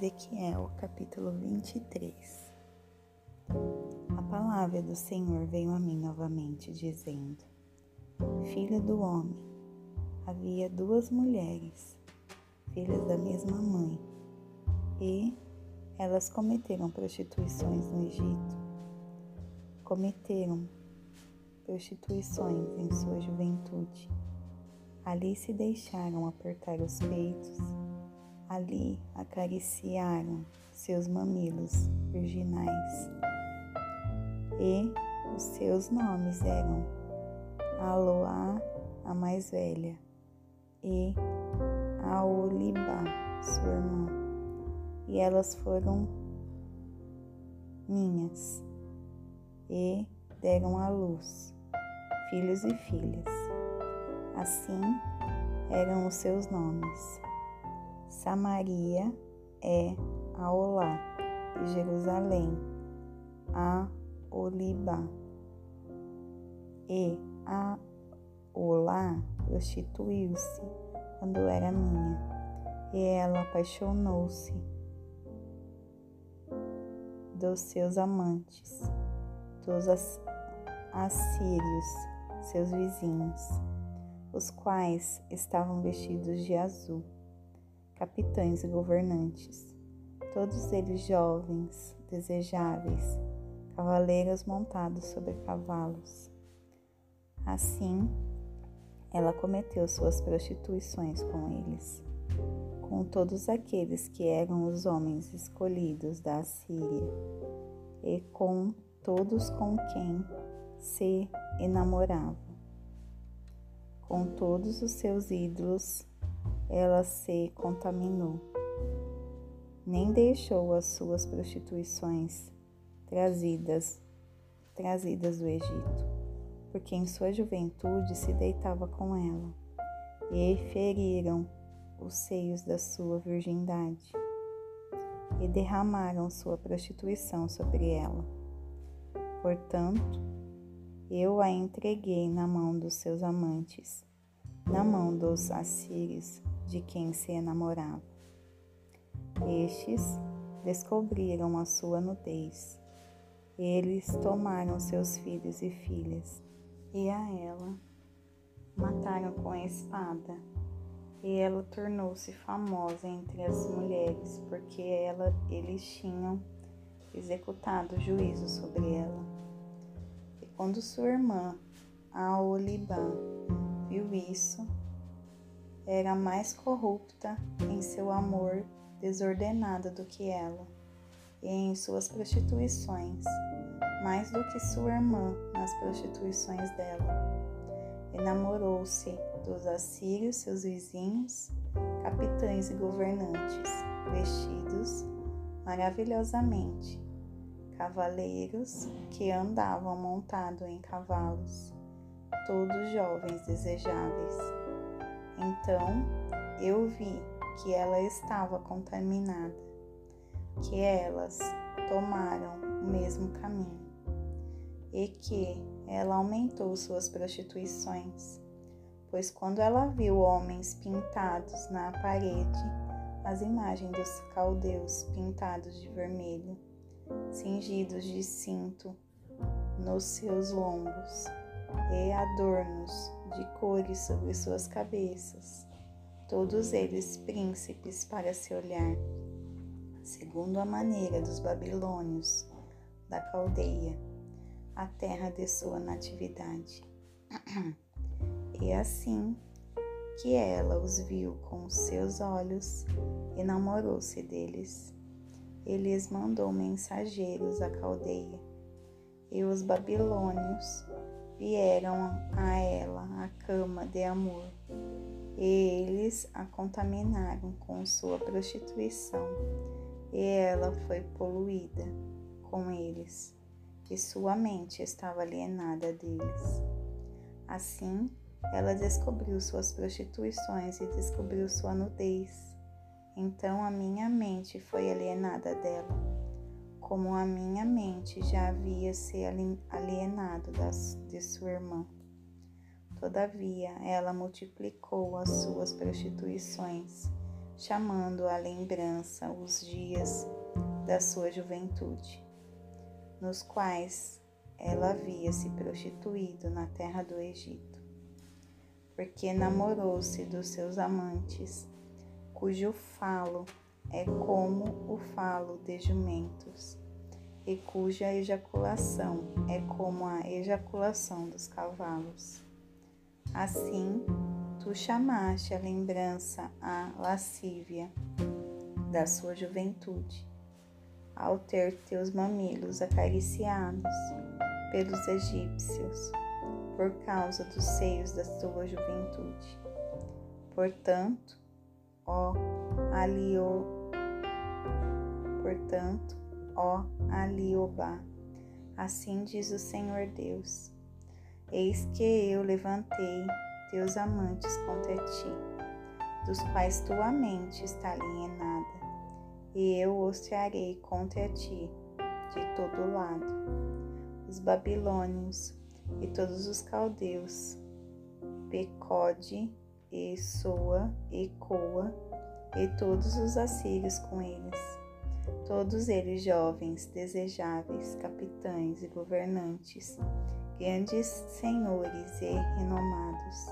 Ezequiel capítulo 23 A palavra do Senhor veio a mim novamente, dizendo: Filho do homem, havia duas mulheres, filhas da mesma mãe, e elas cometeram prostituições no Egito. Cometeram prostituições em sua juventude. Ali se deixaram apertar os peitos Ali acariciaram seus mamilos virginais e os seus nomes eram Aloá, a mais velha, e Aolibá, sua irmã, e elas foram minhas e deram à luz filhos e filhas. Assim eram os seus nomes. Samaria é Aolá, e Jerusalém, a Olibá. E a Olá prostituiu-se quando era minha, e ela apaixonou-se dos seus amantes, dos assírios, seus vizinhos, os quais estavam vestidos de azul capitães e governantes, todos eles jovens, desejáveis, cavaleiros montados sobre cavalos. Assim, ela cometeu suas prostituições com eles, com todos aqueles que eram os homens escolhidos da Assíria, e com todos com quem se enamorava, com todos os seus ídolos ela se contaminou, nem deixou as suas prostituições trazidas trazidas do Egito, porque em sua juventude se deitava com ela, e feriram os seios da sua virgindade, e derramaram sua prostituição sobre ela. Portanto, eu a entreguei na mão dos seus amantes, na mão dos assírios, de quem se enamorava. Estes descobriram a sua nudez. Eles tomaram seus filhos e filhas, e a ela mataram com a espada. E ela tornou-se famosa entre as mulheres, porque ela, eles tinham executado juízo sobre ela. E quando sua irmã, a Olibã, viu isso, era mais corrupta em seu amor desordenado do que ela, e em suas prostituições, mais do que sua irmã nas prostituições dela. Enamorou-se dos assírios, seus vizinhos, capitães e governantes, vestidos maravilhosamente, cavaleiros que andavam montados em cavalos, todos jovens desejáveis então eu vi que ela estava contaminada, que elas tomaram o mesmo caminho e que ela aumentou suas prostituições, pois quando ela viu homens pintados na parede, as imagens dos caldeus pintados de vermelho, cingidos de cinto nos seus lombos e adornos de cores sobre suas cabeças, todos eles príncipes para se olhar, segundo a maneira dos babilônios da caldeia, a terra de sua natividade. E assim que ela os viu com os seus olhos, enamorou-se deles. Ele lhes mandou mensageiros à caldeia, e os babilônios vieram a ela a cama de amor, e eles a contaminaram com sua prostituição, e ela foi poluída com eles, e sua mente estava alienada deles. Assim, ela descobriu suas prostituições e descobriu sua nudez. Então a minha mente foi alienada dela como a minha mente já havia se alienado das, de sua irmã. Todavia, ela multiplicou as suas prostituições, chamando à lembrança os dias da sua juventude, nos quais ela havia se prostituído na terra do Egito, porque namorou-se dos seus amantes, cujo falo é como o falo de jumentos, e cuja ejaculação é como a ejaculação dos cavalos. Assim, tu chamaste a lembrança a lascívia da sua juventude, ao ter teus mamilos acariciados pelos egípcios, por causa dos seios da tua juventude. Portanto, ó Alio Portanto, ó Aliobá, assim diz o Senhor Deus: Eis que eu levantei teus amantes contra ti, dos quais tua mente está alienada, e eu os trarei contra ti de todo lado. Os babilônios e todos os caldeus, Pecode, e Soa, e Coa, e todos os assírios com eles todos eles jovens, desejáveis, capitães e governantes, grandes senhores e renomados,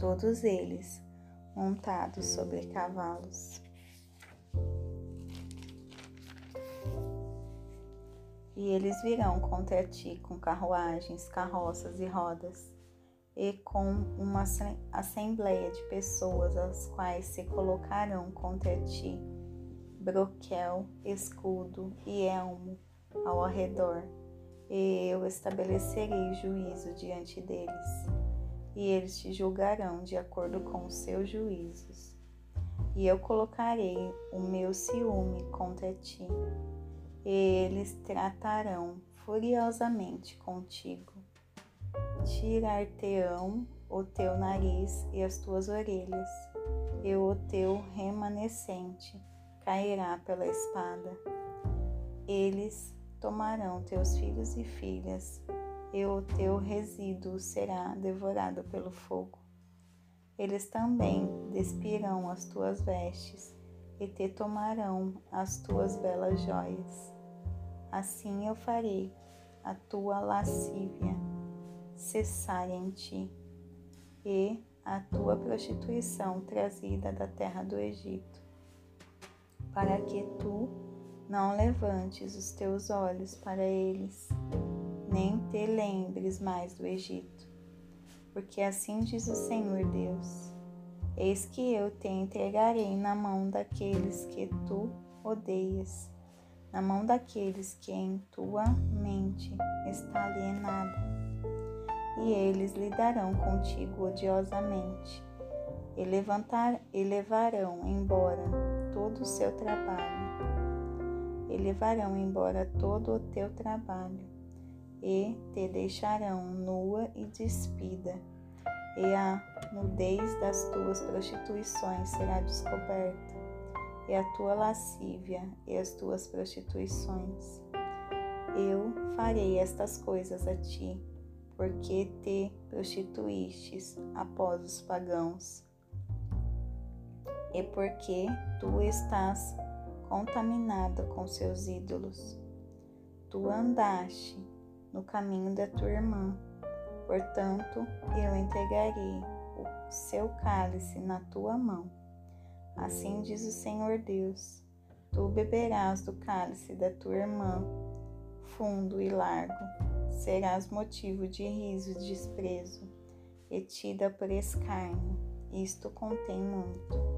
todos eles montados sobre cavalos. E eles virão contra ti com carruagens, carroças e rodas, e com uma assembleia de pessoas, as quais se colocarão contra ti broquel, escudo e elmo ao arredor, e eu estabelecerei juízo diante deles, e eles te julgarão de acordo com os seus juízos. E eu colocarei o meu ciúme contra ti, e eles tratarão furiosamente contigo. Tirar-te-ão o teu nariz e as tuas orelhas, e o teu remanescente cairá pela espada. Eles tomarão teus filhos e filhas, e o teu resíduo será devorado pelo fogo. Eles também despirão as tuas vestes e te tomarão as tuas belas joias. Assim eu farei a tua lascívia cessar em ti e a tua prostituição trazida da terra do Egito para que tu não levantes os teus olhos para eles, nem te lembres mais do Egito. Porque assim diz o Senhor Deus: Eis que eu te entregarei na mão daqueles que tu odeias, na mão daqueles que em tua mente está alienada. E eles lidarão contigo odiosamente, e, levantar, e levarão embora todo o seu trabalho, e levarão embora todo o teu trabalho, e te deixarão nua e despida, e a nudez das tuas prostituições será descoberta, e a tua lascívia e as tuas prostituições. Eu farei estas coisas a ti, porque te prostituístes após os pagãos e porque tu estás contaminada com seus ídolos. Tu andaste no caminho da tua irmã, portanto eu entregarei o seu cálice na tua mão. Assim diz o Senhor Deus: Tu beberás do cálice da tua irmã, fundo e largo, serás motivo de riso e desprezo, e tida por escárnio. Isto contém muito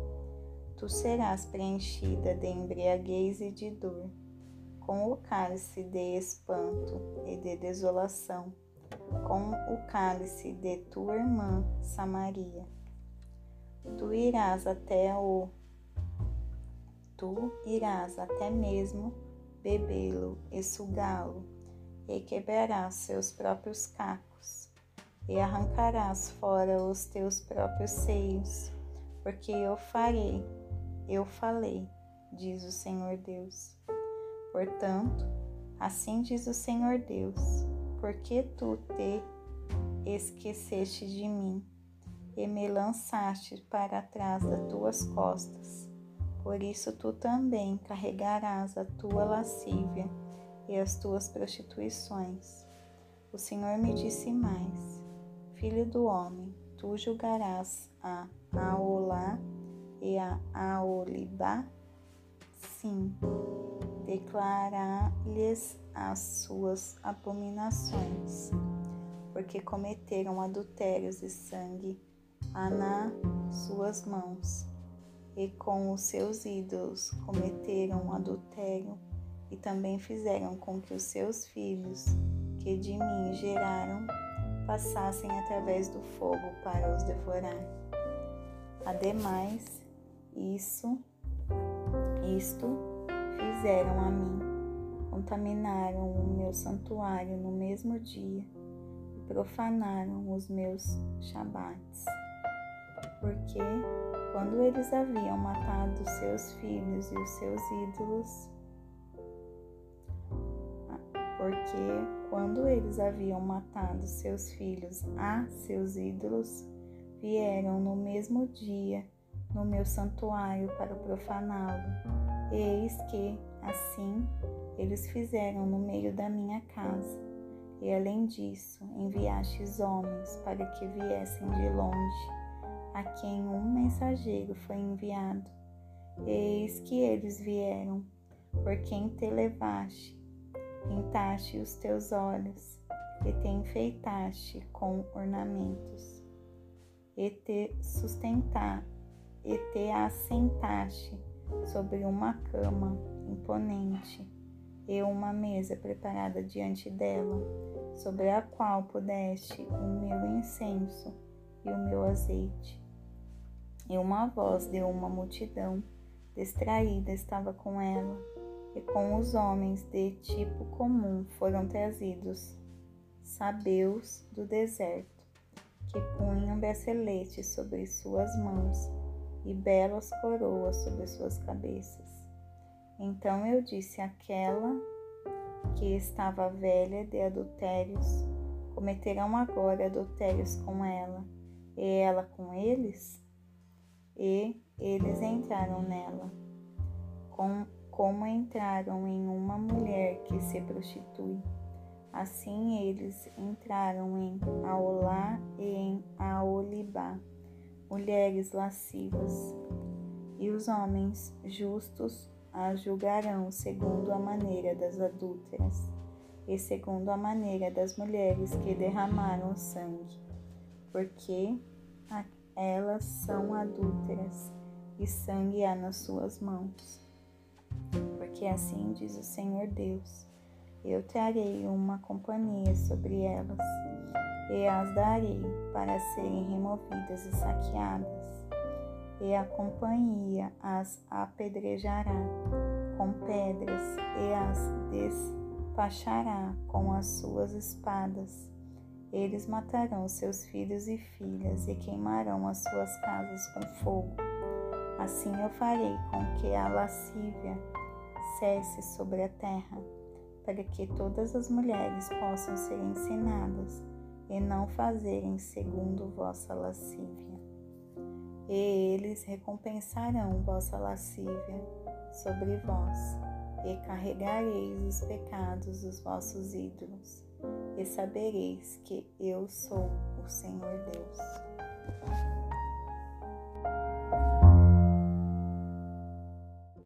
tu serás preenchida de embriaguez e de dor, com o cálice de espanto e de desolação, com o cálice de tua irmã Samaria. Tu irás até o tu irás até mesmo bebê-lo e sugá-lo, e quebrarás seus próprios cacos, e arrancarás fora os teus próprios seios, porque eu farei eu falei, diz o Senhor Deus. Portanto, assim diz o Senhor Deus, porque tu te esqueceste de mim e me lançaste para trás das tuas costas. Por isso tu também carregarás a tua lascívia e as tuas prostituições. O Senhor me disse mais: Filho do homem, tu julgarás a Aolá e a Aolibá? Sim, declarar-lhes as suas abominações, porque cometeram adultérios e sangue há nas suas mãos, e com os seus ídolos cometeram adultério, e também fizeram com que os seus filhos, que de mim geraram, passassem através do fogo para os devorar. Ademais, isso, isto fizeram a mim, contaminaram o meu santuário no mesmo dia e profanaram os meus shabates. Porque quando eles haviam matado seus filhos e os seus ídolos, porque quando eles haviam matado seus filhos a seus ídolos, vieram no mesmo dia no meu santuário para profaná-lo. Eis que, assim, eles fizeram no meio da minha casa. E além disso, enviastes homens para que viessem de longe, a quem um mensageiro foi enviado. Eis que eles vieram, por quem te levaste, pintaste os teus olhos e te enfeitaste com ornamentos, e te sustentar e te assentaste sobre uma cama imponente e uma mesa preparada diante dela, sobre a qual pudeste o meu incenso e o meu azeite. E uma voz de uma multidão distraída estava com ela, e com os homens de tipo comum foram trazidos sabeus do deserto, que punham braceletes sobre suas mãos e belas coroas sobre suas cabeças. Então eu disse àquela que estava velha de adultérios: cometerão agora adultérios com ela, e ela com eles? E eles entraram nela, com, como entraram em uma mulher que se prostitui. Assim eles entraram em Aolá e em Aolibá mulheres lascivas, e os homens justos as julgarão segundo a maneira das adúlteras e segundo a maneira das mulheres que derramaram sangue, porque elas são adúlteras e sangue há nas suas mãos. Porque assim diz o Senhor Deus: eu trarei uma companhia sobre elas e as darei para serem removidas e saqueadas, e a companhia as apedrejará com pedras e as despachará com as suas espadas. Eles matarão seus filhos e filhas e queimarão as suas casas com fogo. Assim eu farei com que a lascívia cesse sobre a terra, para que todas as mulheres possam ser ensinadas e não fazerem segundo vossa lascívia. E eles recompensarão vossa lascívia sobre vós, e carregareis os pecados dos vossos ídolos, e sabereis que eu sou o Senhor Deus.